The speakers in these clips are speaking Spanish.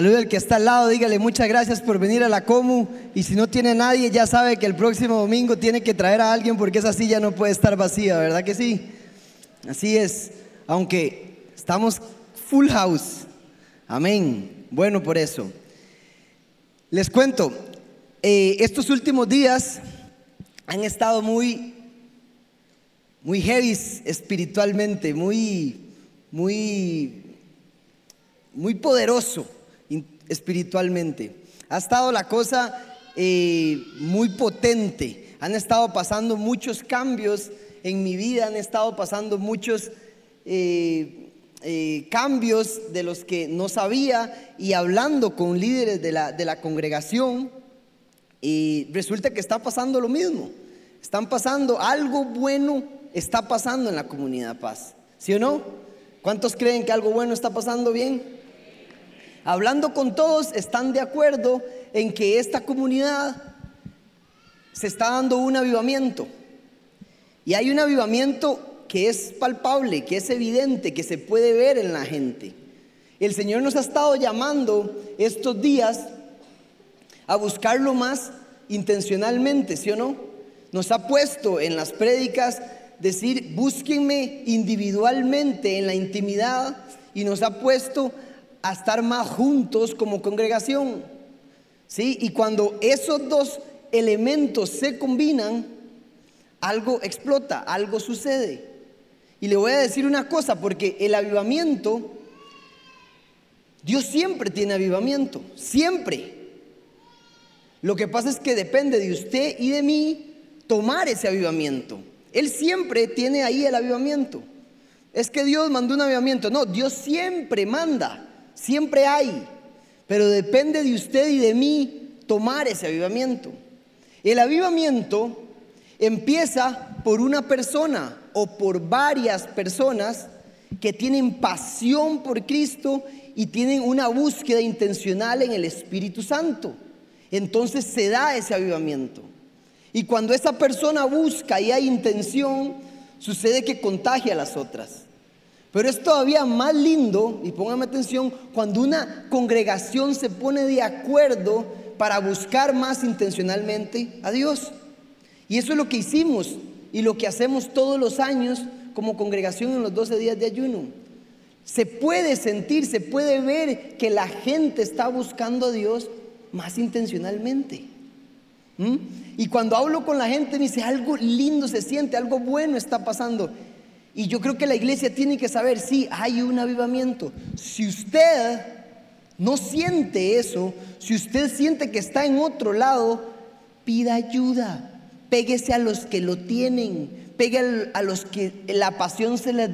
Saluda al que está al lado, dígale muchas gracias por venir a la Comu. Y si no tiene nadie, ya sabe que el próximo domingo tiene que traer a alguien porque esa silla no puede estar vacía, ¿verdad que sí? Así es, aunque estamos full house. Amén. Bueno, por eso. Les cuento, eh, estos últimos días han estado muy, muy heavy espiritualmente, muy, muy, muy poderoso espiritualmente. Ha estado la cosa eh, muy potente. Han estado pasando muchos cambios en mi vida, han estado pasando muchos eh, eh, cambios de los que no sabía y hablando con líderes de la, de la congregación. Y resulta que está pasando lo mismo. Están pasando algo bueno, está pasando en la comunidad Paz. ¿Sí o no? ¿Cuántos creen que algo bueno está pasando bien? Hablando con todos, están de acuerdo en que esta comunidad se está dando un avivamiento. Y hay un avivamiento que es palpable, que es evidente, que se puede ver en la gente. El Señor nos ha estado llamando estos días a buscarlo más intencionalmente, ¿sí o no? Nos ha puesto en las prédicas decir, búsquenme individualmente en la intimidad y nos ha puesto a estar más juntos como congregación. ¿Sí? Y cuando esos dos elementos se combinan, algo explota, algo sucede. Y le voy a decir una cosa, porque el avivamiento, Dios siempre tiene avivamiento, siempre. Lo que pasa es que depende de usted y de mí tomar ese avivamiento. Él siempre tiene ahí el avivamiento. Es que Dios mandó un avivamiento. No, Dios siempre manda. Siempre hay, pero depende de usted y de mí tomar ese avivamiento. El avivamiento empieza por una persona o por varias personas que tienen pasión por Cristo y tienen una búsqueda intencional en el Espíritu Santo. Entonces se da ese avivamiento. Y cuando esa persona busca y hay intención, sucede que contagia a las otras. Pero es todavía más lindo, y póngame atención, cuando una congregación se pone de acuerdo para buscar más intencionalmente a Dios. Y eso es lo que hicimos y lo que hacemos todos los años como congregación en los 12 días de ayuno. Se puede sentir, se puede ver que la gente está buscando a Dios más intencionalmente. ¿Mm? Y cuando hablo con la gente me dice, algo lindo se siente, algo bueno está pasando. Y yo creo que la iglesia tiene que saber, sí, hay un avivamiento. Si usted no siente eso, si usted siente que está en otro lado, pida ayuda. Péguese a los que lo tienen, pegue a los que la pasión se les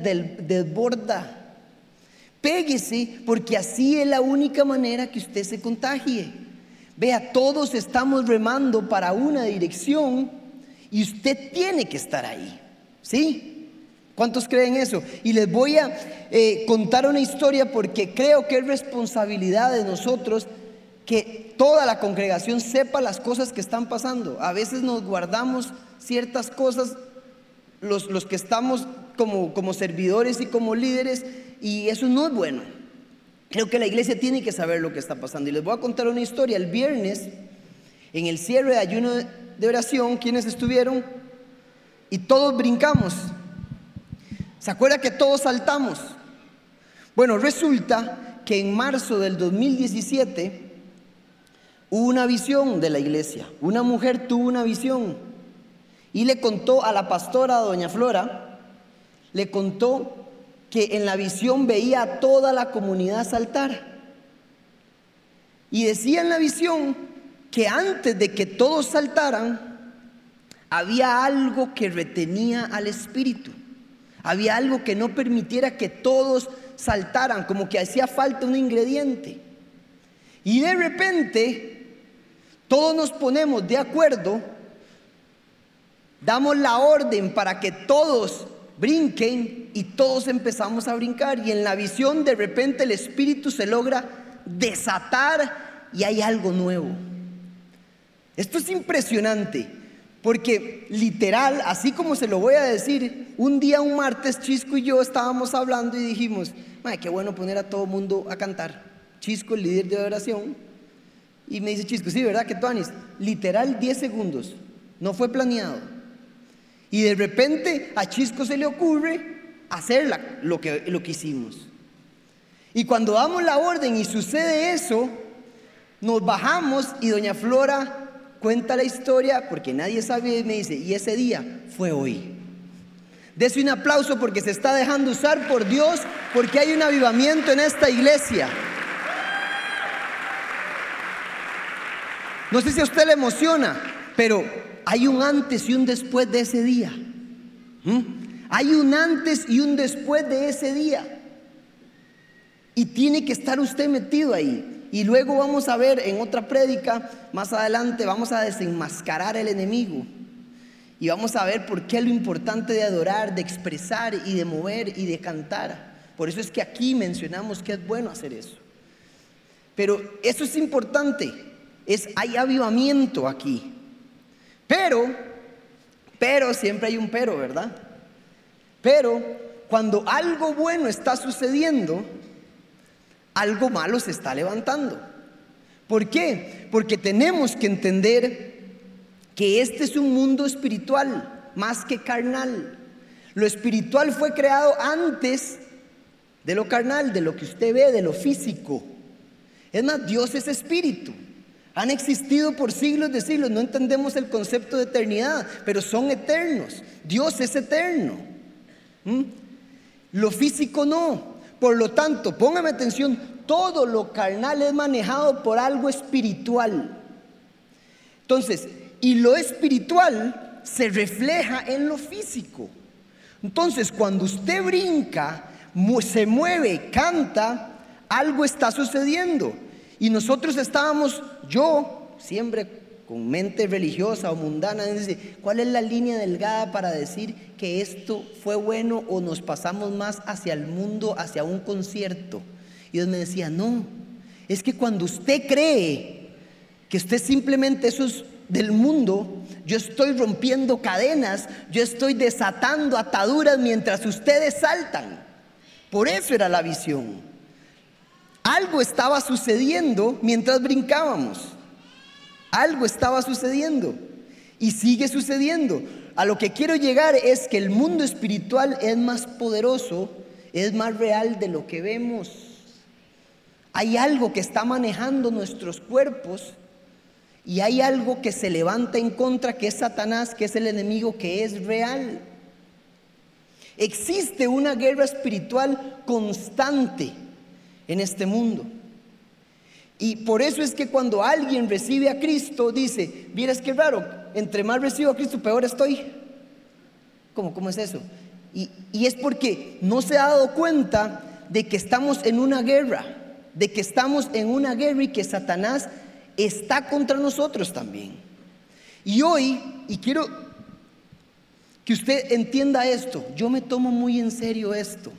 desborda. Péguese porque así es la única manera que usted se contagie. Vea, todos estamos remando para una dirección y usted tiene que estar ahí. ¿Sí? ¿Cuántos creen eso? Y les voy a eh, contar una historia porque creo que es responsabilidad de nosotros que toda la congregación sepa las cosas que están pasando. A veces nos guardamos ciertas cosas, los, los que estamos como, como servidores y como líderes, y eso no es bueno. Creo que la iglesia tiene que saber lo que está pasando. Y les voy a contar una historia. El viernes, en el cierre de ayuno de oración, ¿quiénes estuvieron? Y todos brincamos. ¿Se acuerda que todos saltamos? Bueno, resulta que en marzo del 2017 hubo una visión de la iglesia. Una mujer tuvo una visión y le contó a la pastora, doña Flora, le contó que en la visión veía a toda la comunidad saltar. Y decía en la visión que antes de que todos saltaran, había algo que retenía al espíritu. Había algo que no permitiera que todos saltaran, como que hacía falta un ingrediente. Y de repente, todos nos ponemos de acuerdo, damos la orden para que todos brinquen y todos empezamos a brincar. Y en la visión de repente el espíritu se logra desatar y hay algo nuevo. Esto es impresionante. Porque literal, así como se lo voy a decir, un día, un martes, Chisco y yo estábamos hablando y dijimos, qué bueno poner a todo mundo a cantar. Chisco, el líder de oración, y me dice Chisco, sí, ¿verdad que Tuanis? Literal 10 segundos, no fue planeado. Y de repente a Chisco se le ocurre hacer lo, que, lo que hicimos. Y cuando damos la orden y sucede eso, nos bajamos y doña Flora cuenta la historia porque nadie sabe y me dice, y ese día fue hoy. Dese un aplauso porque se está dejando usar por Dios, porque hay un avivamiento en esta iglesia. No sé si a usted le emociona, pero hay un antes y un después de ese día. ¿Mm? Hay un antes y un después de ese día. Y tiene que estar usted metido ahí. Y luego vamos a ver en otra prédica, más adelante, vamos a desenmascarar el enemigo. Y vamos a ver por qué lo importante de adorar, de expresar y de mover y de cantar. Por eso es que aquí mencionamos que es bueno hacer eso. Pero eso es importante. Es, hay avivamiento aquí. Pero, pero, siempre hay un pero, ¿verdad? Pero cuando algo bueno está sucediendo, algo malo se está levantando. ¿Por qué? Porque tenemos que entender que este es un mundo espiritual más que carnal. Lo espiritual fue creado antes de lo carnal, de lo que usted ve, de lo físico. Es más, Dios es espíritu. Han existido por siglos de siglos. No entendemos el concepto de eternidad, pero son eternos. Dios es eterno. ¿Mm? Lo físico no. Por lo tanto, póngame atención, todo lo carnal es manejado por algo espiritual. Entonces, y lo espiritual se refleja en lo físico. Entonces, cuando usted brinca, se mueve, canta, algo está sucediendo. Y nosotros estábamos, yo siempre con mente religiosa o mundana, ¿cuál es la línea delgada para decir que esto fue bueno o nos pasamos más hacia el mundo, hacia un concierto? Y Dios me decía, no, es que cuando usted cree que usted simplemente eso es del mundo, yo estoy rompiendo cadenas, yo estoy desatando ataduras mientras ustedes saltan. Por eso era la visión. Algo estaba sucediendo mientras brincábamos. Algo estaba sucediendo y sigue sucediendo. A lo que quiero llegar es que el mundo espiritual es más poderoso, es más real de lo que vemos. Hay algo que está manejando nuestros cuerpos y hay algo que se levanta en contra, que es Satanás, que es el enemigo, que es real. Existe una guerra espiritual constante en este mundo. Y por eso es que cuando alguien recibe a Cristo, dice, miras qué raro, entre más recibo a Cristo, peor estoy. ¿Cómo, cómo es eso? Y, y es porque no se ha dado cuenta de que estamos en una guerra, de que estamos en una guerra y que Satanás está contra nosotros también. Y hoy, y quiero que usted entienda esto, yo me tomo muy en serio esto.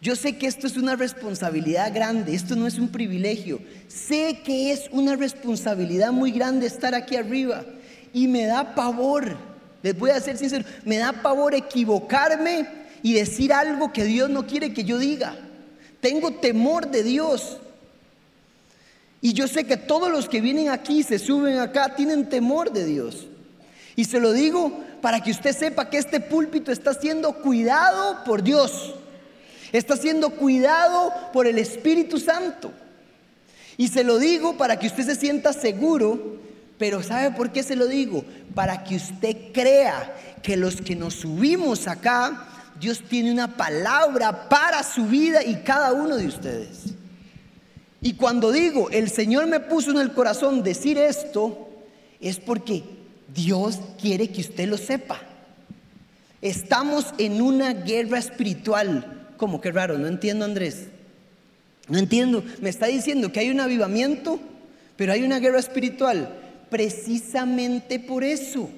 Yo sé que esto es una responsabilidad grande, esto no es un privilegio. Sé que es una responsabilidad muy grande estar aquí arriba y me da pavor, les voy a ser sincero, me da pavor equivocarme y decir algo que Dios no quiere que yo diga. Tengo temor de Dios. Y yo sé que todos los que vienen aquí, se suben acá, tienen temor de Dios. Y se lo digo para que usted sepa que este púlpito está siendo cuidado por Dios. Está siendo cuidado por el Espíritu Santo. Y se lo digo para que usted se sienta seguro, pero ¿sabe por qué se lo digo? Para que usted crea que los que nos subimos acá, Dios tiene una palabra para su vida y cada uno de ustedes. Y cuando digo, el Señor me puso en el corazón decir esto, es porque Dios quiere que usted lo sepa. Estamos en una guerra espiritual ¿Cómo? Qué raro, no entiendo Andrés. No entiendo. Me está diciendo que hay un avivamiento, pero hay una guerra espiritual. Precisamente por eso.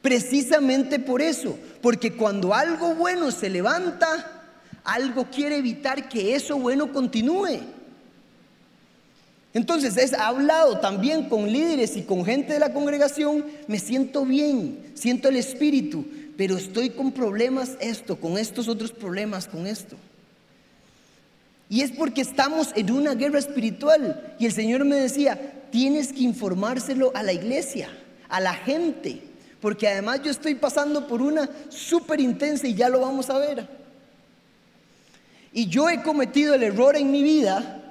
Precisamente por eso. Porque cuando algo bueno se levanta, algo quiere evitar que eso bueno continúe. Entonces, he hablado también con líderes y con gente de la congregación, me siento bien, siento el espíritu, pero estoy con problemas esto, con estos otros problemas, con esto. Y es porque estamos en una guerra espiritual. Y el Señor me decía, tienes que informárselo a la iglesia, a la gente. Porque además yo estoy pasando por una súper intensa y ya lo vamos a ver. Y yo he cometido el error en mi vida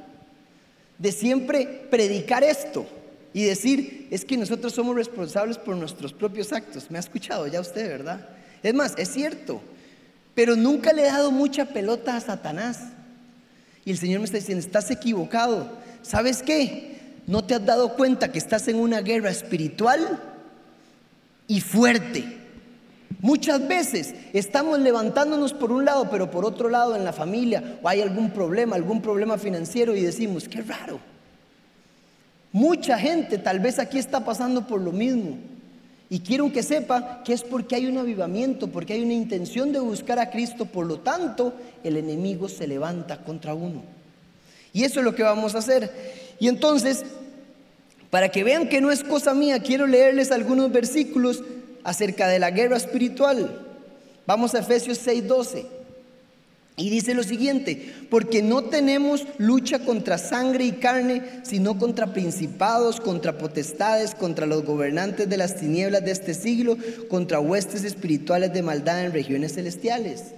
de siempre predicar esto y decir, es que nosotros somos responsables por nuestros propios actos. Me ha escuchado ya usted, ¿verdad? Es más, es cierto, pero nunca le he dado mucha pelota a Satanás. Y el Señor me está diciendo, estás equivocado. ¿Sabes qué? ¿No te has dado cuenta que estás en una guerra espiritual y fuerte? Muchas veces estamos levantándonos por un lado, pero por otro lado en la familia o hay algún problema, algún problema financiero y decimos, qué raro. Mucha gente tal vez aquí está pasando por lo mismo. Y quiero que sepa que es porque hay un avivamiento, porque hay una intención de buscar a Cristo, por lo tanto el enemigo se levanta contra uno. Y eso es lo que vamos a hacer. Y entonces, para que vean que no es cosa mía, quiero leerles algunos versículos acerca de la guerra espiritual. Vamos a Efesios 6:12. Y dice lo siguiente, porque no tenemos lucha contra sangre y carne, sino contra principados, contra potestades, contra los gobernantes de las tinieblas de este siglo, contra huestes espirituales de maldad en regiones celestiales.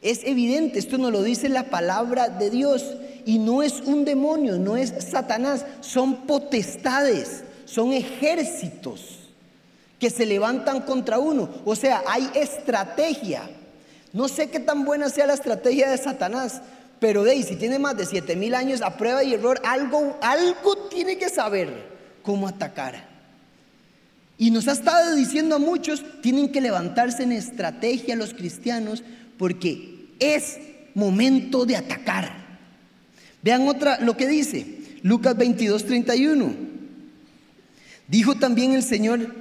Es evidente, esto nos lo dice la palabra de Dios, y no es un demonio, no es Satanás, son potestades, son ejércitos que se levantan contra uno. O sea, hay estrategia. No sé qué tan buena sea la estrategia de Satanás, pero de si tiene más de 7 mil años a prueba y error, algo, algo tiene que saber cómo atacar. Y nos ha estado diciendo a muchos, tienen que levantarse en estrategia los cristianos porque es momento de atacar. Vean otra lo que dice Lucas 22, 31. Dijo también el Señor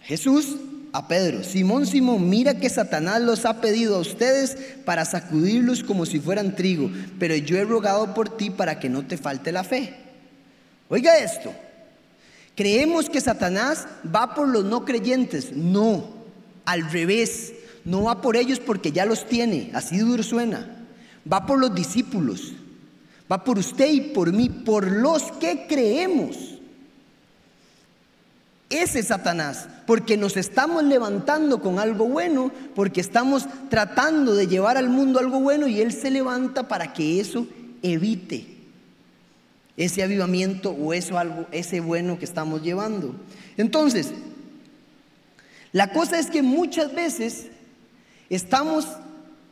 Jesús a Pedro, Simón, Simón, mira que Satanás los ha pedido a ustedes para sacudirlos como si fueran trigo, pero yo he rogado por ti para que no te falte la fe. Oiga esto, creemos que Satanás va por los no creyentes, no, al revés, no va por ellos porque ya los tiene, así duro suena, va por los discípulos, va por usted y por mí, por los que creemos. Ese es Satanás, porque nos estamos levantando con algo bueno, porque estamos tratando de llevar al mundo algo bueno y Él se levanta para que eso evite ese avivamiento o eso algo, ese bueno que estamos llevando. Entonces, la cosa es que muchas veces estamos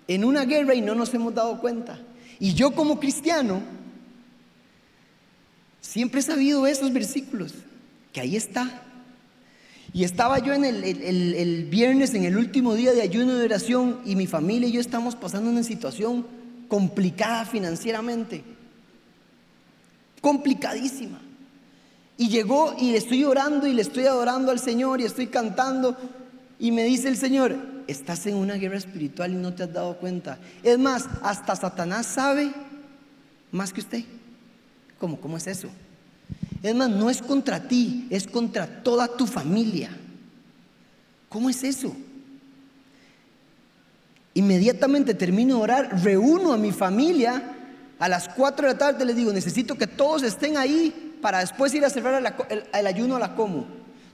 en una guerra y no nos hemos dado cuenta. Y yo como cristiano siempre he sabido esos versículos, que ahí está. Y estaba yo en el, viernes, en el último día de ayuno de oración, y mi familia y yo estamos pasando una situación complicada financieramente. Complicadísima. Y llegó y le estoy orando y le estoy adorando al Señor y estoy cantando. Y me dice el Señor, estás en una guerra espiritual y no te has dado cuenta. Es más, hasta Satanás sabe más que usted. ¿Cómo? ¿Cómo es eso? Es más, no es contra ti, es contra toda tu familia. ¿Cómo es eso? Inmediatamente termino de orar, reúno a mi familia. A las 4 de la tarde les digo, necesito que todos estén ahí para después ir a cerrar el, ayuno a la como.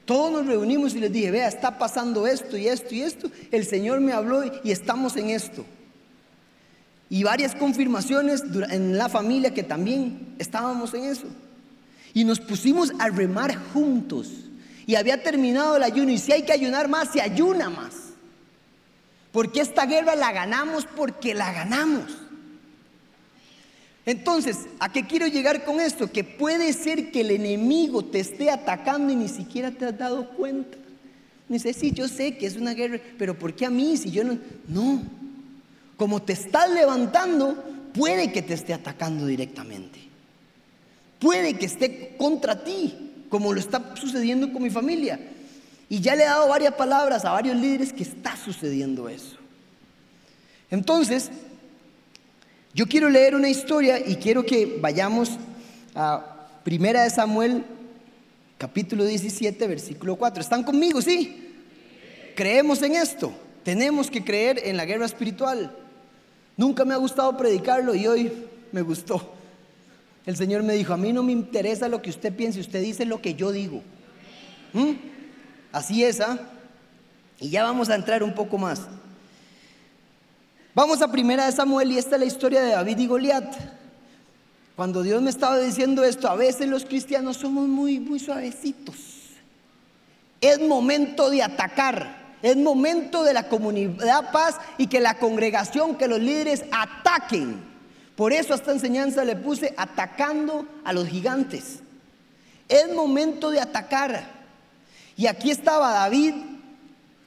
Todos nos reunimos y les dije, vea, está pasando esto y esto y esto. El Señor me habló y estamos en esto. Y varias confirmaciones en la familia que también estábamos en eso. Y nos pusimos a remar juntos. Y había terminado el ayuno. Y si hay que ayunar más, se ayuna más. Porque esta guerra la ganamos porque la ganamos. Entonces, ¿a qué quiero llegar con esto? Que puede ser que el enemigo te esté atacando y ni siquiera te has dado cuenta. Dice, sí, yo sé que es una guerra, pero ¿por qué a mí si yo no? No. Como te estás levantando, puede que te esté atacando directamente puede que esté contra ti, como lo está sucediendo con mi familia. Y ya le he dado varias palabras a varios líderes que está sucediendo eso. Entonces, yo quiero leer una historia y quiero que vayamos a Primera de Samuel, capítulo 17, versículo 4. ¿Están conmigo? Sí. Creemos en esto. Tenemos que creer en la guerra espiritual. Nunca me ha gustado predicarlo y hoy me gustó. El Señor me dijo, a mí no me interesa lo que usted piense, usted dice lo que yo digo. ¿Mm? Así es, ¿ah? Y ya vamos a entrar un poco más. Vamos a primera de Samuel y esta es la historia de David y Goliat. Cuando Dios me estaba diciendo esto, a veces los cristianos somos muy, muy suavecitos. Es momento de atacar. Es momento de la comunidad paz y que la congregación, que los líderes ataquen. Por eso a esta enseñanza le puse atacando a los gigantes. Es momento de atacar. Y aquí estaba David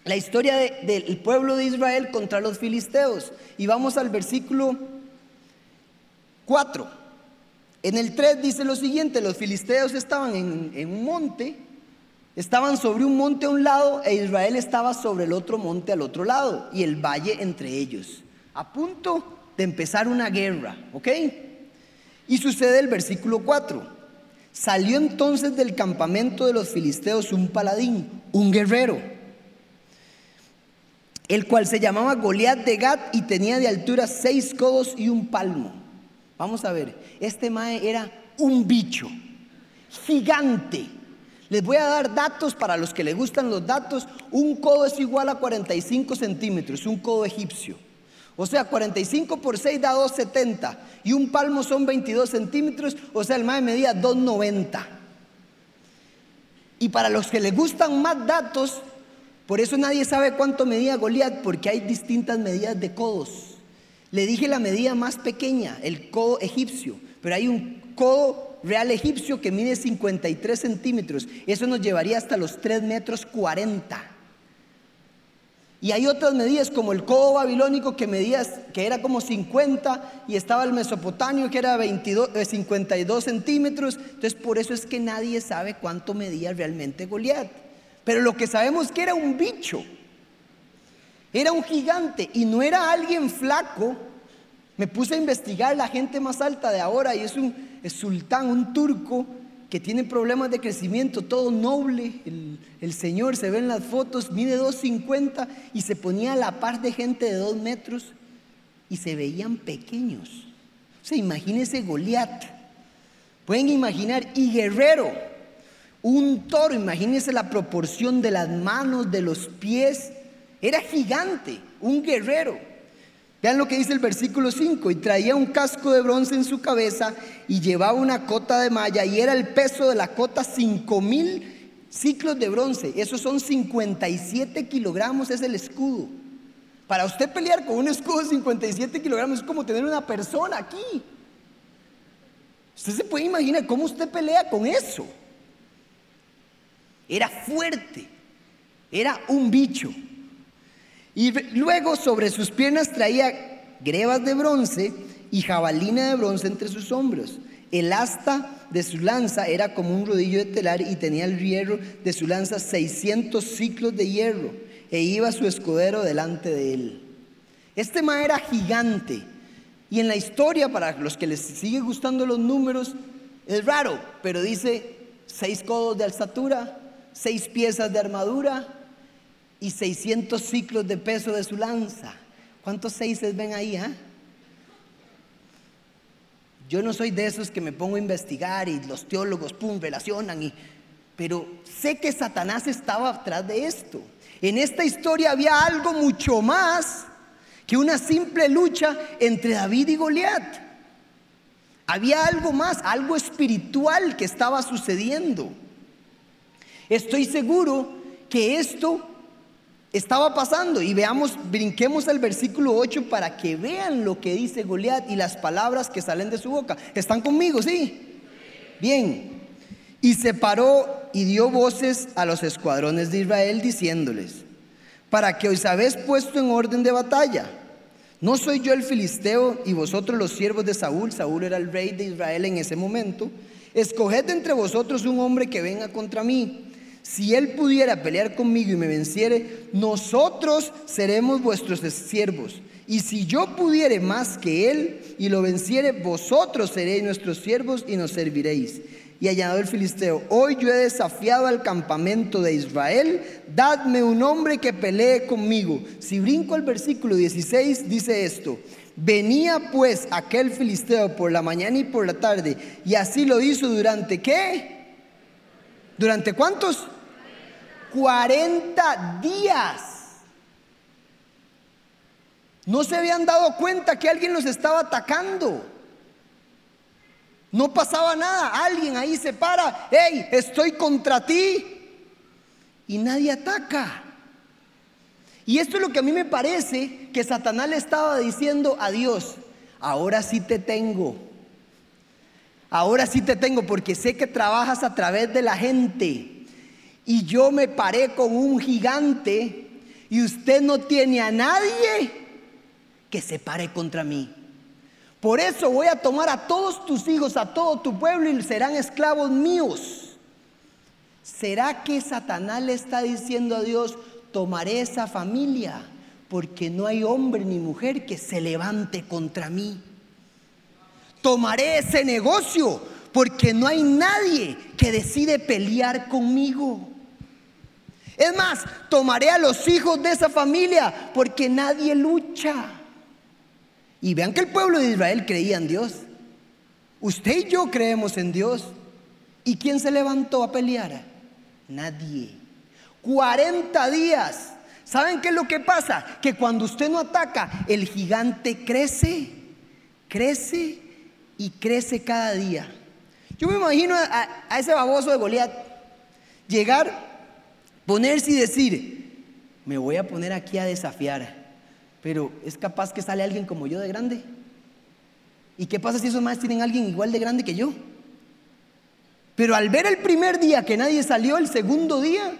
la historia del pueblo de Israel contra los filisteos. Y vamos al versículo 4. En el 3 dice lo siguiente, los filisteos estaban en, en, un monte, estaban sobre un monte a un lado e Israel estaba sobre el otro monte al otro lado y el valle entre ellos, a punto de empezar una guerra, ¿ok? Y sucede el versículo 4. Salió entonces del campamento de los filisteos un paladín, un guerrero el cual se llamaba Goliat de Gat y tenía de altura seis codos y un palmo. Vamos a ver, este mae era un bicho gigante. Les voy a dar datos para los que les gustan los datos. Un codo es igual a 45 centímetros, un codo egipcio. O sea, 45 por 6 da 270 y un palmo son 22 centímetros, o sea, el mae medía 290. Y para los que les gustan más datos, por eso nadie sabe cuánto medía Goliat, porque hay distintas medidas de codos. Le dije la medida más pequeña, el codo egipcio, pero hay un codo real egipcio que mide 53 centímetros. Eso nos llevaría hasta los 3 metros 40. Y hay otras medidas como el codo babilónico que medía, que era como 50 y estaba el mesopotamio que era 22, 52 eh, centímetros. Entonces por eso es que nadie sabe cuánto medía realmente Goliat. Pero lo que sabemos es que era un bicho. Era un gigante y no era alguien flaco. Me puse a investigar la gente más alta de ahora y es un sultán, un turco que tiene problemas de crecimiento, todo noble. El, el señor se ve en las fotos, mide 2,50 y se ponía a la par de gente de 2 metros y se veían pequeños. O sea, imagínense Goliat. Pueden imaginar, y guerrero. Un toro, imagínense la proporción de las manos, de los pies. Era gigante, un guerrero. Vean lo que dice el versículo 5, y traía un casco de bronce en su cabeza y llevaba una cota de malla y era el peso de la cota cinco mil ciclos de bronce. Esos son 57 kilogramos, es el escudo. Para usted pelear con un escudo de 57 kilogramos es como tener una persona aquí. Usted se puede imaginar cómo usted pelea con eso. Era fuerte, era un bicho. Y luego sobre sus piernas traía grebas de bronce y jabalina de bronce entre sus hombros. El asta de su lanza era como un rodillo de telar y tenía el hierro de su lanza 600 ciclos de hierro e iba su escudero delante de él. Este ma era gigante y en la historia, para los que les sigue gustando los números, es raro, pero dice seis codos de alzatura, seis piezas de armadura y 600 ciclos de peso de su lanza. ¿Cuántos seises ven ahí? Ah? Yo no soy de esos que me pongo a investigar y los teólogos, pum, relacionan, y, pero sé que Satanás estaba atrás de esto. En esta historia había algo mucho más que una simple lucha entre David y Goliat. Había algo más, algo espiritual que estaba sucediendo. Estoy seguro que esto estaba pasando y veamos, brinquemos al versículo 8 para que vean lo que dice Goliat y las palabras que salen de su boca. ¿Están conmigo? Sí. Bien. Y se paró y dio voces a los escuadrones de Israel diciéndoles, para que os habéis puesto en orden de batalla. No soy yo el filisteo y vosotros los siervos de Saúl. Saúl era el rey de Israel en ese momento. Escoged entre vosotros un hombre que venga contra mí si él pudiera pelear conmigo y me venciere, nosotros seremos vuestros siervos. Y si yo pudiere más que él y lo venciere, vosotros seréis nuestros siervos y nos serviréis. Y añadió el filisteo, hoy yo he desafiado al campamento de Israel, dadme un hombre que pelee conmigo. Si brinco al versículo 16, dice esto, Venía pues aquel filisteo por la mañana y por la tarde, y así lo hizo durante qué? ¿Durante cuántos? 40 días. No se habían dado cuenta que alguien los estaba atacando. No pasaba nada. Alguien ahí se para. Hey, estoy contra ti. Y nadie ataca. Y esto es lo que a mí me parece que Satanás le estaba diciendo a Dios. Ahora sí te tengo. Ahora sí te tengo porque sé que trabajas a través de la gente. Y yo me paré con un gigante y usted no tiene a nadie que se pare contra mí. Por eso voy a tomar a todos tus hijos, a todo tu pueblo y serán esclavos míos. ¿Será que Satanás le está diciendo a Dios, tomaré esa familia porque no hay hombre ni mujer que se levante contra mí? Tomaré ese negocio porque no hay nadie que decide pelear conmigo. Es más, tomaré a los hijos de esa familia porque nadie lucha. Y vean que el pueblo de Israel creía en Dios. Usted y yo creemos en Dios. ¿Y quién se levantó a pelear? Nadie. 40 días. ¿Saben qué es lo que pasa? Que cuando usted no ataca, el gigante crece, crece y crece cada día. Yo me imagino a, ese baboso de Goliat llegar, ponerse y decir, me voy a poner aquí a desafiar pero es capaz que sale alguien como yo de grande. ¿Y qué pasa si esos más tienen alguien igual de grande que yo? Pero al ver el primer día que nadie salió, el segundo día,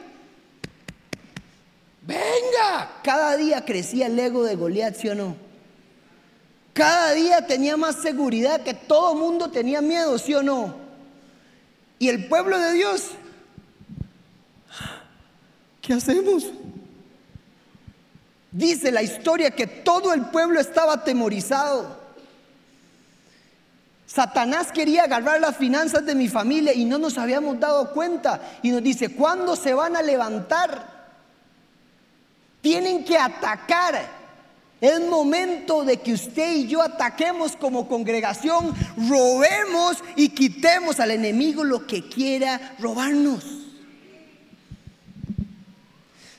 venga, cada día crecía el ego de Goliat, ¿sí o no? Cada día tenía más seguridad, que todo mundo tenía miedo, ¿sí o no? Y el pueblo de Dios, ¿qué hacemos? Dice la historia que todo el pueblo estaba atemorizado. Satanás quería agarrar las finanzas de mi familia y no nos habíamos dado cuenta. Y nos dice, ¿cuándo se van a levantar? Tienen que atacar. Es momento de que usted y yo ataquemos como congregación, robemos y quitemos al enemigo lo que quiera robarnos.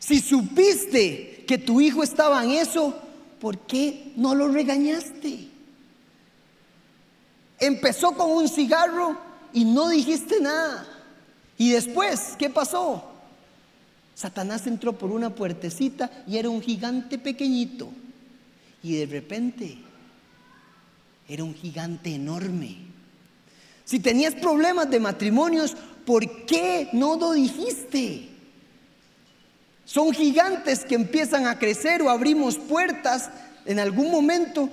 Si supiste que tu hijo estaba en eso, ¿por qué no lo regañaste? Empezó con un cigarro y no dijiste nada. Y después, ¿qué pasó? Satanás entró por una puertecita y era un gigante pequeñito. Y de repente era un gigante enorme. Si tenías problemas de matrimonios, ¿por qué no lo dijiste? Son gigantes que empiezan a crecer o abrimos puertas en algún momento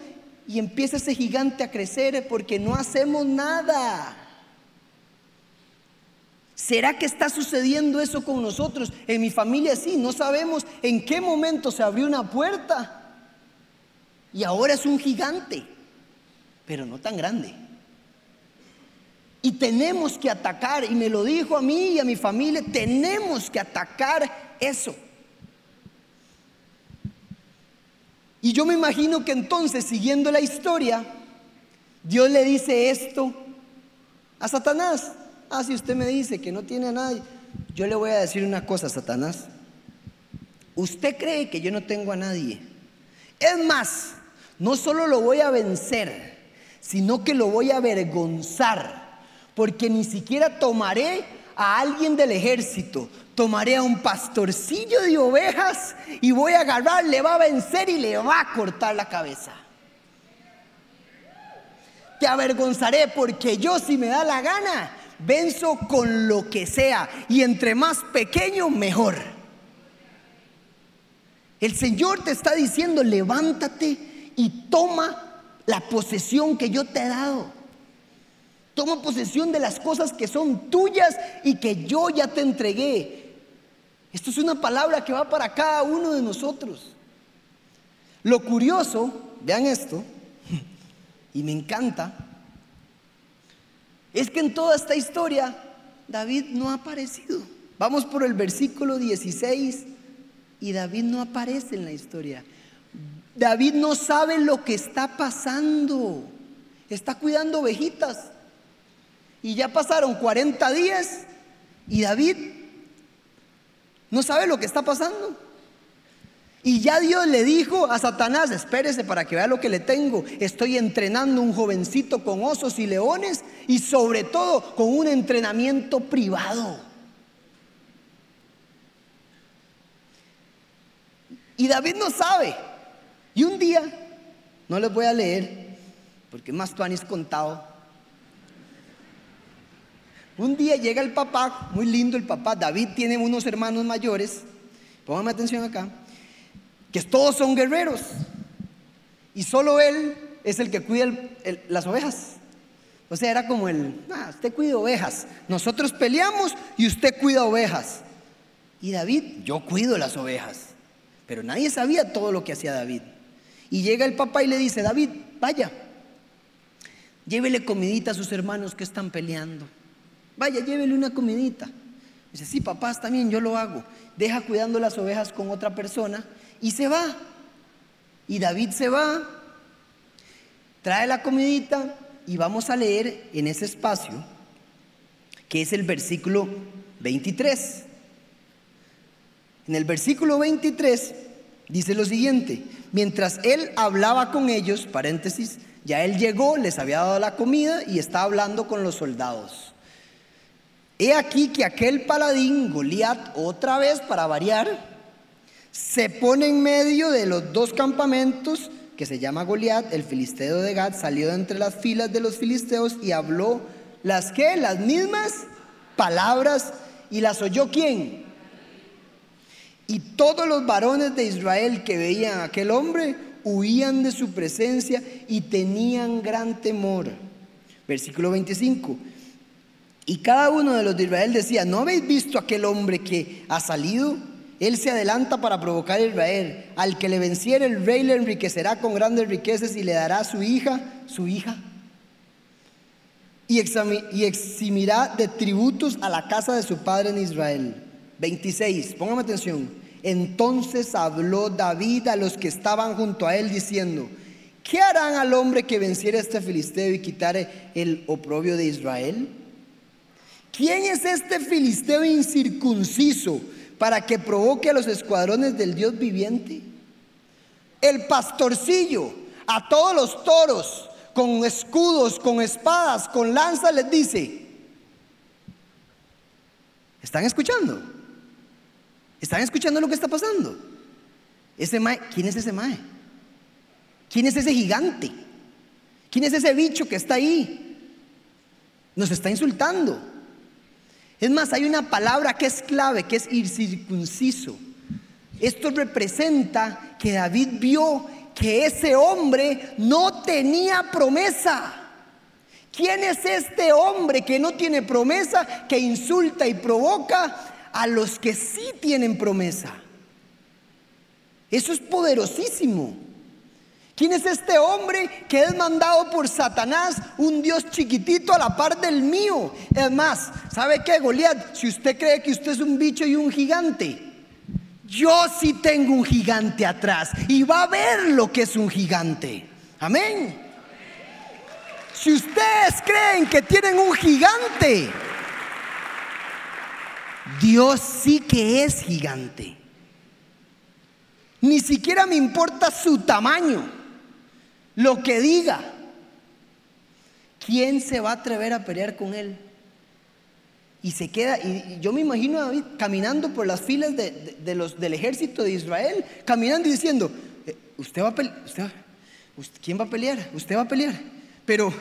y empieza ese gigante a crecer porque no hacemos nada. ¿Será que está sucediendo eso con nosotros? En mi familia sí, no sabemos en qué momento se abrió una puerta y ahora es un gigante, pero no tan grande. Y tenemos que atacar, y me lo dijo a mí y a mi familia, tenemos que atacar eso. Y yo me imagino que entonces, siguiendo la historia, Dios le dice esto a Satanás. Ah, si usted me dice que no tiene a nadie, yo le voy a decir una cosa, Satanás. Usted cree que yo no tengo a nadie. Es más, no solo lo voy a vencer, sino que lo voy a avergonzar, porque ni siquiera tomaré a alguien del ejército, tomaré a un pastorcillo de ovejas y voy a agarrar, le va a vencer y le va a cortar la cabeza. Te avergonzaré porque yo si me da la gana, venzo con lo que sea y entre más pequeño, mejor. El Señor te está diciendo, levántate y toma la posesión que yo te he dado. Toma posesión de las cosas que son tuyas y que yo ya te entregué. Esto es una palabra que va para cada uno de nosotros. Lo curioso, vean esto, y me encanta, es que en toda esta historia David no ha aparecido. Vamos por el versículo 16 y David no aparece en la historia. David no sabe lo que está pasando. Está cuidando ovejitas. Y ya pasaron 40 días y David no sabe lo que está pasando. Y ya Dios le dijo a Satanás, espérese para que vea lo que le tengo. Estoy entrenando un jovencito con osos y leones y sobre todo con un entrenamiento privado. Y David no sabe. Y un día, no les voy a leer, porque más tú has contado. Un día llega el papá, muy lindo el papá. David tiene unos hermanos mayores. Pónganme atención acá que todos son guerreros y solo él es el que cuida las ovejas. O sea, era como el, ah, usted cuida ovejas, nosotros peleamos y usted cuida ovejas. Y David, yo cuido las ovejas. Pero nadie sabía todo lo que hacía David. Y llega el papá y le dice, David, vaya, llévele comidita a sus hermanos que están peleando. Vaya, llévele una comidita. Dice, sí, papá, está bien, yo lo hago. Deja cuidando las ovejas con otra persona y se va. Y David se va, trae la comidita y vamos a leer en ese espacio, que es el versículo 23. En el versículo 23 dice lo siguiente, mientras él hablaba con ellos, paréntesis, ya él llegó, les había dado la comida y está hablando con los soldados. He aquí que aquel paladín, Goliat, otra vez para variar, se pone en medio de los dos campamentos que se llama Goliat, el filisteo de Gad, salió de entre las filas de los filisteos y habló las que, las mismas palabras y las oyó quién. Y todos los varones de Israel que veían a aquel hombre huían de su presencia y tenían gran temor. Versículo 25. Y cada uno de los de Israel decía, ¿no habéis visto aquel hombre que ha salido? Él se adelanta para provocar a Israel. Al que le venciere el rey le enriquecerá con grandes riquezas y le dará a su hija, su hija. Y, eximirá de tributos a la casa de su padre en Israel. 26, póngame atención. Entonces habló David a los que estaban junto a él diciendo, ¿qué harán al hombre que venciere a este filisteo y quitare el oprobio de Israel? ¿Quién es este filisteo incircunciso? para que provoque a los escuadrones del Dios viviente. El pastorcillo a todos los toros con escudos, con espadas, con lanzas les dice, ¿están escuchando? ¿Están escuchando lo que está pasando? Ese ¿Quién es ese mae? ¿Quién es ese gigante? ¿Quién es ese bicho que está ahí? Nos está insultando. Es más, hay una palabra que es clave, que es incircunciso. Esto representa que David vio que ese hombre no tenía promesa. ¿Quién es este hombre que no tiene promesa, que insulta y provoca a los que sí tienen promesa? Eso es poderosísimo. ¿Quién es este hombre que es mandado por Satanás, un Dios chiquitito a la par del mío? Es más, ¿sabe qué, Goliat? Si usted cree que usted es un bicho y un gigante, yo sí tengo un gigante atrás y va a ver lo que es un gigante. Amén. Si ustedes creen que tienen un gigante, Dios sí que es gigante. Ni siquiera me importa su tamaño lo que diga. ¿Quién se va a atrever a pelear con él? Y se queda, y yo me imagino a David caminando por las filas de, los, del ejército de Israel, caminando y diciendo, eh, usted va a pelear, ¿quién va a pelear? Usted va a pelear. Pero,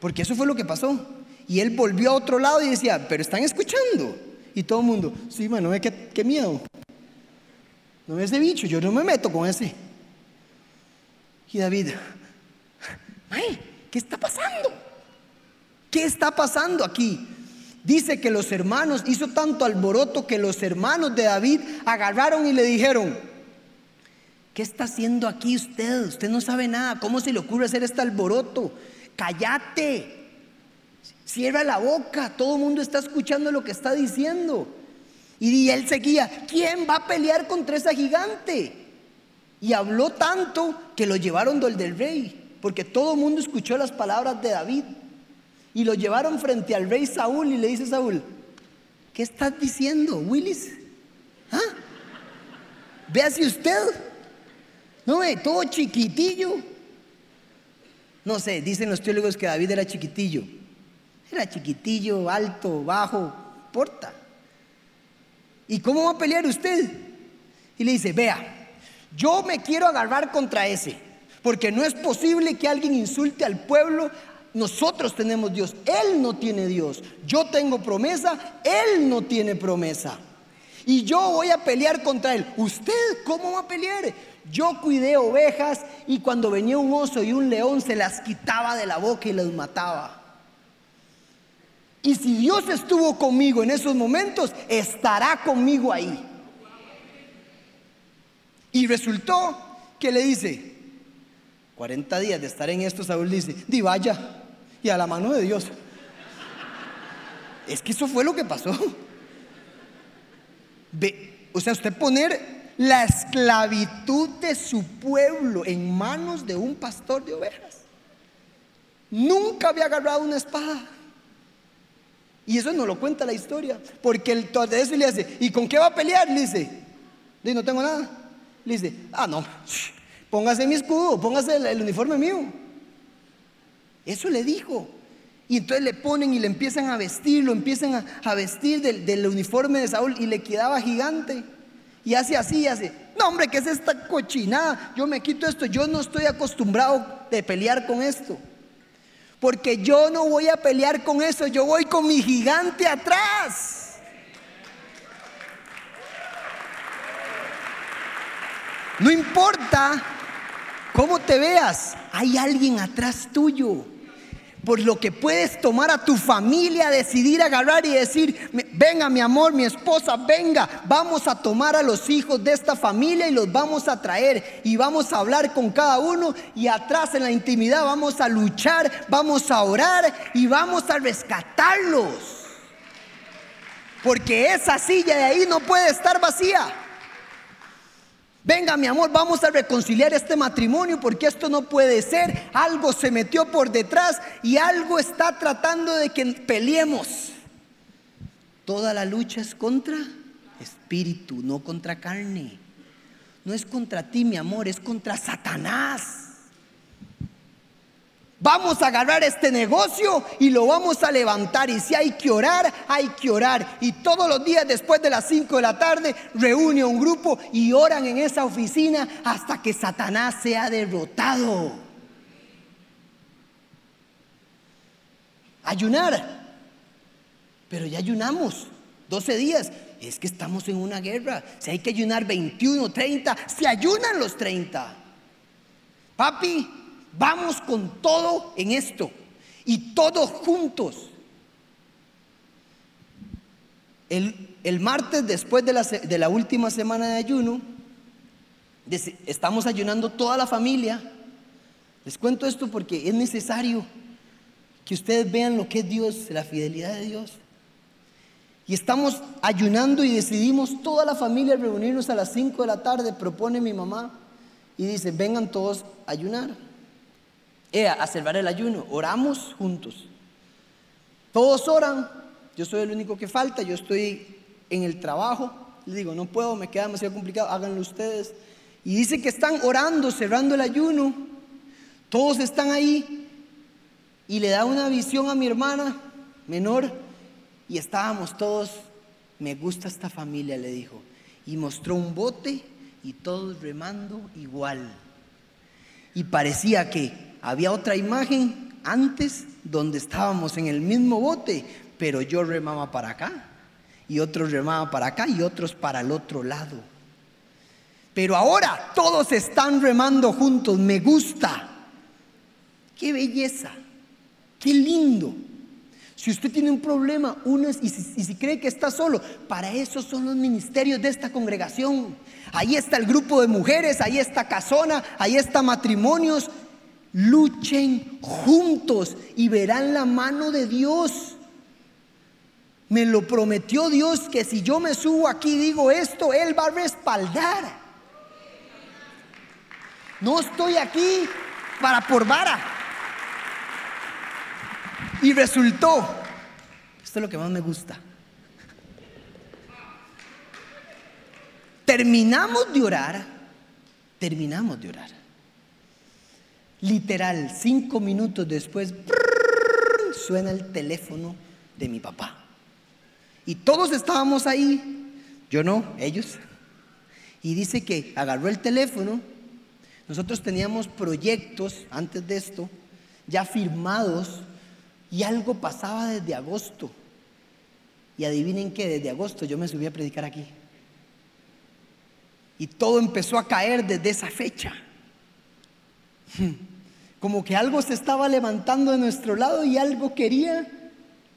porque eso fue lo que pasó. Y él volvió a otro lado y decía, pero están escuchando. Y todo el mundo, sí, no ve qué, qué miedo. No ve ese bicho, yo no me meto con ese. Y David, Ay, ¿qué está pasando? ¿Qué está pasando aquí? Dice que los hermanos, hizo tanto alboroto que los hermanos de David agarraron y le dijeron, ¿qué está haciendo aquí usted? Usted no sabe nada, ¿cómo se le ocurre hacer este alboroto? Cállate, cierra la boca, todo el mundo está escuchando lo que está diciendo. Y él seguía, ¿quién va a pelear contra esa gigante? Y habló tanto que lo llevaron del rey, porque todo el mundo escuchó las palabras de David. Y lo llevaron frente al rey Saúl y le dice Saúl, ¿qué estás diciendo, Willis? ¿Ah? Vea si usted, no ve, todo chiquitillo. No sé, dicen los teólogos que David era chiquitillo. Era chiquitillo, alto, bajo, porta. ¿Y cómo va a pelear usted? Y le dice, vea, yo me quiero agarrar contra ese, porque no es posible que alguien insulte al pueblo. Nosotros tenemos Dios, Él no tiene Dios. Yo tengo promesa, Él no tiene promesa. Y yo voy a pelear contra Él. ¿Usted cómo va a pelear? Yo cuidé ovejas y cuando venía un oso y un león se las quitaba de la boca y las mataba. Y si Dios estuvo conmigo en esos momentos, estará conmigo ahí. Y resultó que le dice, 40 días de estar en esto, Saúl dice, di vaya, y a la mano de Dios. Es que eso fue lo que pasó. Ve, o sea, usted poner la esclavitud de su pueblo en manos de un pastor de ovejas. Nunca había agarrado una espada. Y eso no lo cuenta la historia. Porque el de eso le hace, ¿y con qué va a pelear? Le dice, no tengo nada. Le dice, ah, no, póngase mi escudo, póngase el, uniforme mío. Eso le dijo. Y entonces le ponen y le empiezan a vestir, lo empiezan a, vestir del, uniforme de Saúl y le quedaba gigante. Y hace así, y hace, no hombre, ¿qué es esta cochinada? Yo me quito esto, yo no estoy acostumbrado de pelear con esto. Porque yo no voy a pelear con eso, yo voy con mi gigante atrás. No importa cómo te veas, hay alguien atrás tuyo. Por lo que puedes tomar a tu familia, decidir agarrar y decir, venga mi amor, mi esposa, venga, vamos a tomar a los hijos de esta familia y los vamos a traer y vamos a hablar con cada uno y atrás en la intimidad vamos a luchar, vamos a orar y vamos a rescatarlos. Porque esa silla de ahí no puede estar vacía. Venga, mi amor, vamos a reconciliar este matrimonio porque esto no puede ser. Algo se metió por detrás y algo está tratando de que peleemos. Toda la lucha es contra espíritu, no contra carne. No es contra ti, mi amor, es contra Satanás. Vamos a agarrar este negocio y lo vamos a levantar. Y si hay que orar, hay que orar. Y todos los días después de las 5 de la tarde reúne un grupo y oran en esa oficina hasta que Satanás sea derrotado. Ayunar. Pero ya ayunamos 12 días. Es que estamos en una guerra. Si hay que ayunar 21, 30, se ayunan los 30. Papi, Vamos con todo en esto y todos juntos. El, martes, después de la, de la, última semana de ayuno, estamos ayunando toda la familia. Les cuento esto porque es necesario que ustedes vean lo que es Dios, la fidelidad de Dios. Y estamos ayunando y decidimos toda la familia reunirnos a las 5 de la tarde, propone mi mamá, y dice, vengan todos a ayunar a salvar el ayuno. Oramos juntos. Todos oran. Yo soy el único que falta. Yo estoy en el trabajo. Le digo, no puedo, me queda demasiado complicado. Háganlo ustedes. Y dice que están orando, cerrando el ayuno. Todos están ahí. Y le da una visión a mi hermana menor. Y estábamos todos. Me gusta esta familia, le dijo. Y mostró un bote y todos remando igual. Y parecía que había otra imagen antes donde estábamos en el mismo bote, pero yo remaba para acá y otros remaban para acá y otros para el otro lado. Pero ahora todos están remando juntos, me gusta. Qué belleza, qué lindo. Si usted tiene un problema, y, y si cree que está solo, para eso son los ministerios de esta congregación. Ahí está el grupo de mujeres, ahí está casona, ahí está matrimonios, Luchen juntos y verán la mano de Dios. Me lo prometió Dios que si yo me subo aquí y digo esto, Él va a respaldar. No estoy aquí para por vara. Y resultó, esto es lo que más me gusta. Terminamos de orar, terminamos de orar. Literal, cinco minutos después, suena el teléfono de mi papá. Y todos estábamos ahí, yo no, ellos. Y dice que agarró el teléfono, nosotros teníamos proyectos antes de esto, ya firmados, y algo pasaba desde agosto. Y adivinen que desde agosto yo me subí a predicar aquí. Y todo empezó a caer desde esa fecha. Como que algo se estaba levantando de nuestro lado y algo quería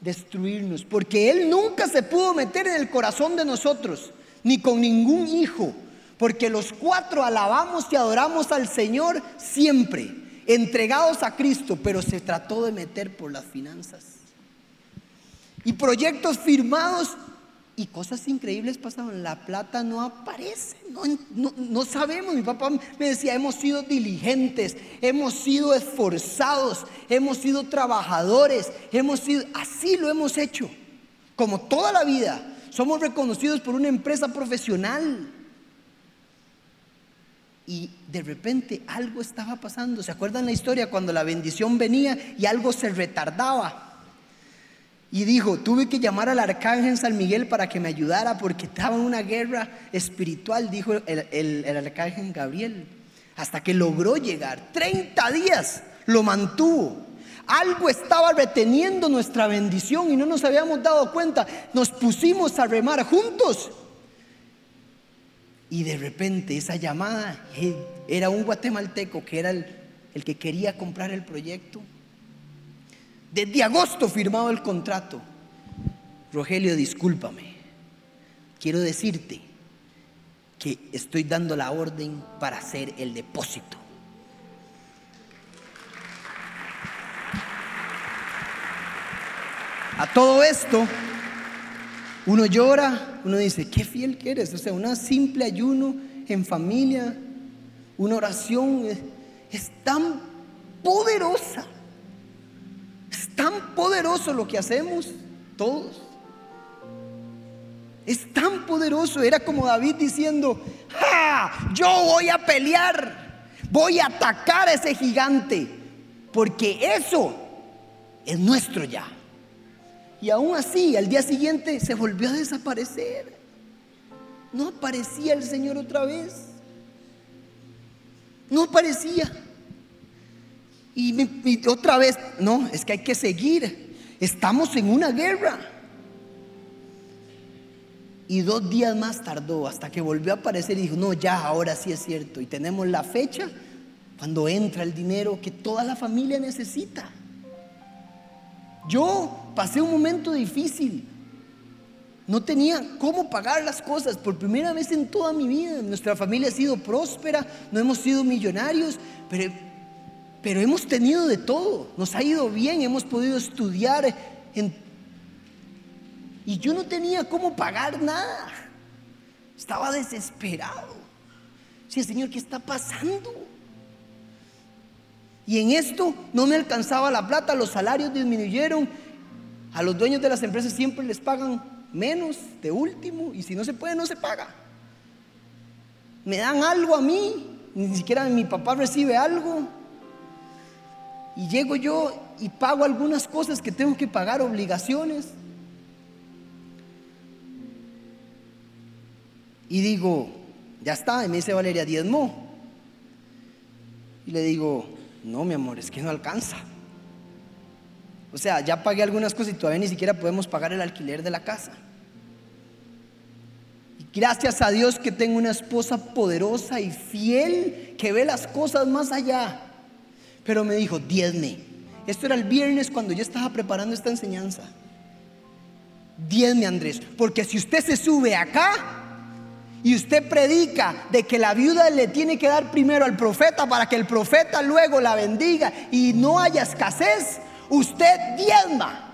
destruirnos. Porque Él nunca se pudo meter en el corazón de nosotros, ni con ningún hijo. Porque los cuatro alabamos y adoramos al Señor siempre, entregados a Cristo, pero se trató de meter por las finanzas. Y proyectos firmados y cosas increíbles pasaron. La plata no aparece, no, sabemos. Mi papá me decía, hemos sido diligentes, hemos sido esforzados, hemos sido trabajadores, hemos sido, así lo hemos hecho, como toda la vida. Somos reconocidos por una empresa profesional. Y de repente algo estaba pasando. ¿Se acuerdan la historia cuando la bendición venía y algo se retardaba? Y dijo, tuve que llamar al arcángel San Miguel para que me ayudara porque estaba en una guerra espiritual, dijo el, arcángel Gabriel, hasta que logró llegar. 30 días lo mantuvo. Algo estaba reteniendo nuestra bendición y no nos habíamos dado cuenta. Nos pusimos a remar juntos. Y de repente esa llamada eh, era un guatemalteco que era el, el que quería comprar el proyecto. Desde agosto firmado el contrato. Rogelio, discúlpame. Quiero decirte que estoy dando la orden para hacer el depósito. A todo esto, uno llora, uno dice, qué fiel que eres. O sea, una simple ayuno en familia, una oración es tan poderosa tan poderoso lo que hacemos todos. Es tan poderoso. Era como David diciendo, Yo voy a pelear, voy a atacar a ese gigante, porque eso es nuestro ya. Y aún así, al día siguiente se volvió a desaparecer. No aparecía el Señor otra vez. No aparecía. Y, otra vez, no, es que hay que seguir. Estamos en una guerra. Y dos días más tardó hasta que volvió a aparecer y dijo, no, ya, ahora sí es cierto. Y tenemos la fecha cuando entra el dinero que toda la familia necesita. Yo pasé un momento difícil. No tenía cómo pagar las cosas por primera vez en toda mi vida. Nuestra familia ha sido próspera, no hemos sido millonarios, pero pero hemos tenido de todo, nos ha ido bien, hemos podido estudiar. y yo no tenía cómo pagar nada. Estaba desesperado. Decía, Señor, ¿qué está pasando? Y en esto no me alcanzaba la plata, los salarios disminuyeron. A los dueños de las empresas siempre les pagan menos de último y si no se puede, no se paga. Me dan algo a mí, ni siquiera mi papá recibe algo. Y llego yo y pago algunas cosas que tengo que pagar, obligaciones. Y digo, ya está, y me dice Valeria, diezmo. Y le digo, no, mi amor, es que no alcanza. O sea, ya pagué algunas cosas y todavía ni siquiera podemos pagar el alquiler de la casa. Y gracias a Dios que tengo una esposa poderosa y fiel que ve las cosas más allá. Pero me dijo, diezme. Esto era el viernes cuando yo estaba preparando esta enseñanza. Diezme, Andrés. Porque si usted se sube acá y usted predica de que la viuda le tiene que dar primero al profeta para que el profeta luego la bendiga y no haya escasez, usted diezma.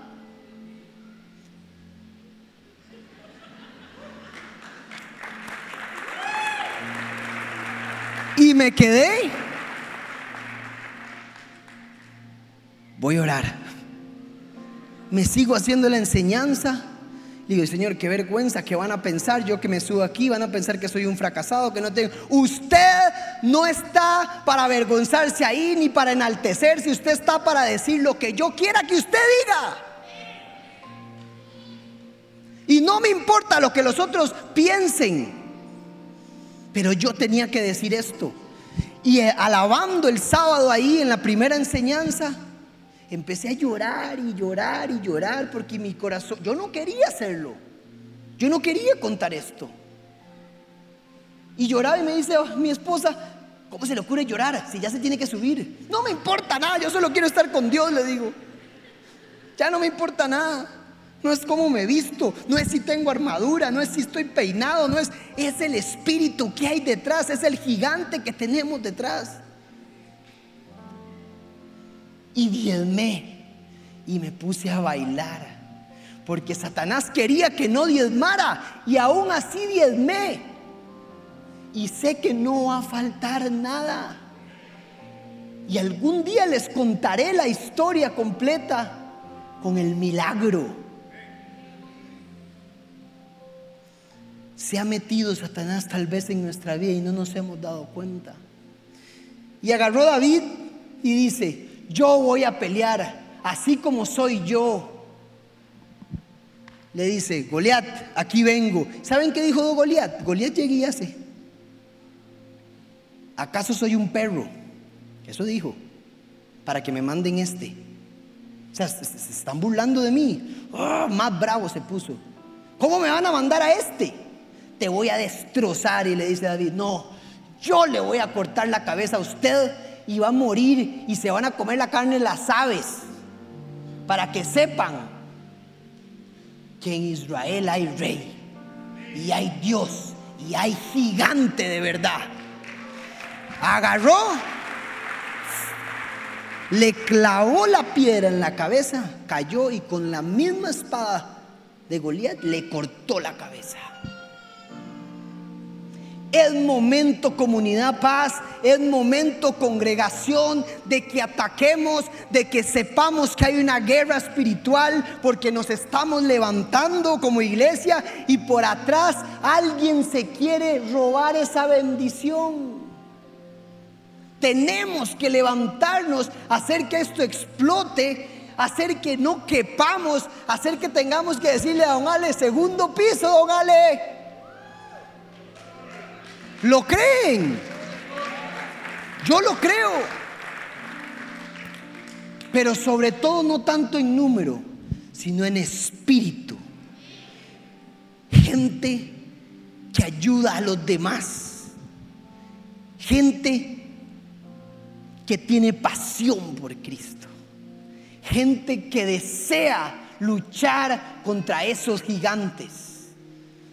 Y me quedé voy a orar. Me sigo haciendo la enseñanza. Digo, Señor, qué vergüenza, que van a pensar yo que me subo aquí, van a pensar que soy un fracasado, que no tengo. Usted no está para avergonzarse ahí ni para enaltecerse, usted está para decir lo que yo quiera que usted diga. Y no me importa lo que los otros piensen, pero yo tenía que decir esto. Y alabando el sábado ahí en la primera enseñanza, empecé a llorar y llorar y llorar porque mi corazón, yo no quería hacerlo. Yo no quería contar esto. Y lloraba y me dice oh, mi esposa, ¿cómo se le ocurre llorar si ya se tiene que subir? No me importa nada, yo solo quiero estar con Dios, le digo. Ya no me importa nada. No es cómo me visto, no es si tengo armadura, no es si estoy peinado, no es, es el espíritu que hay detrás, es el gigante que tenemos detrás. Y diezmé y me puse a bailar, porque Satanás quería que no diezmara y aún así diezmé. Y sé que no va a faltar nada. Y algún día les contaré la historia completa con el milagro se ha metido Satanás tal vez en nuestra vida y no nos hemos dado cuenta. Y agarró David y dice, yo voy a pelear así como soy yo. Le dice, Goliat, aquí vengo. ¿Saben qué dijo Goliat? Goliat llegué y hace. ¿Acaso soy un perro? Eso dijo, para que me manden este. O sea, se, están burlando de mí. Ah, más bravo se puso. ¿Cómo me van a mandar a este? te voy a destrozar. Y le dice David, no, yo le voy a cortar la cabeza a usted y va a morir y se van a comer la carne las aves. Para que sepan que en Israel hay rey y hay Dios y hay gigante de verdad. Agarró, le clavó la piedra en la cabeza, cayó y con la misma espada de Goliat le cortó la cabeza. Es momento comunidad paz, es momento congregación de que ataquemos, de que sepamos que hay una guerra espiritual porque nos estamos levantando como iglesia y por atrás alguien se quiere robar esa bendición. Tenemos que levantarnos, hacer que esto explote hacer que no quepamos, hacer que tengamos que decirle a don Ale, segundo piso, don Ale. ¿Lo creen? Yo lo creo. Pero sobre todo no tanto en número, sino en espíritu. Gente que ayuda a los demás. Gente que tiene pasión por Cristo. Gente que desea luchar contra esos gigantes.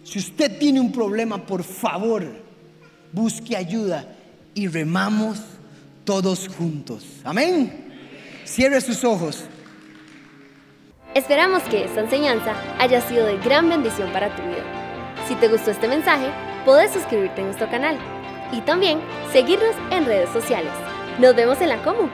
Si usted tiene un problema, por favor, busque ayuda y remamos todos juntos. Amén. Cierre sus ojos. Esperamos que esta enseñanza haya sido de gran bendición para tu vida. Si te gustó este mensaje, puedes suscribirte a nuestro canal y también seguirnos en redes sociales. Nos vemos en la Comu.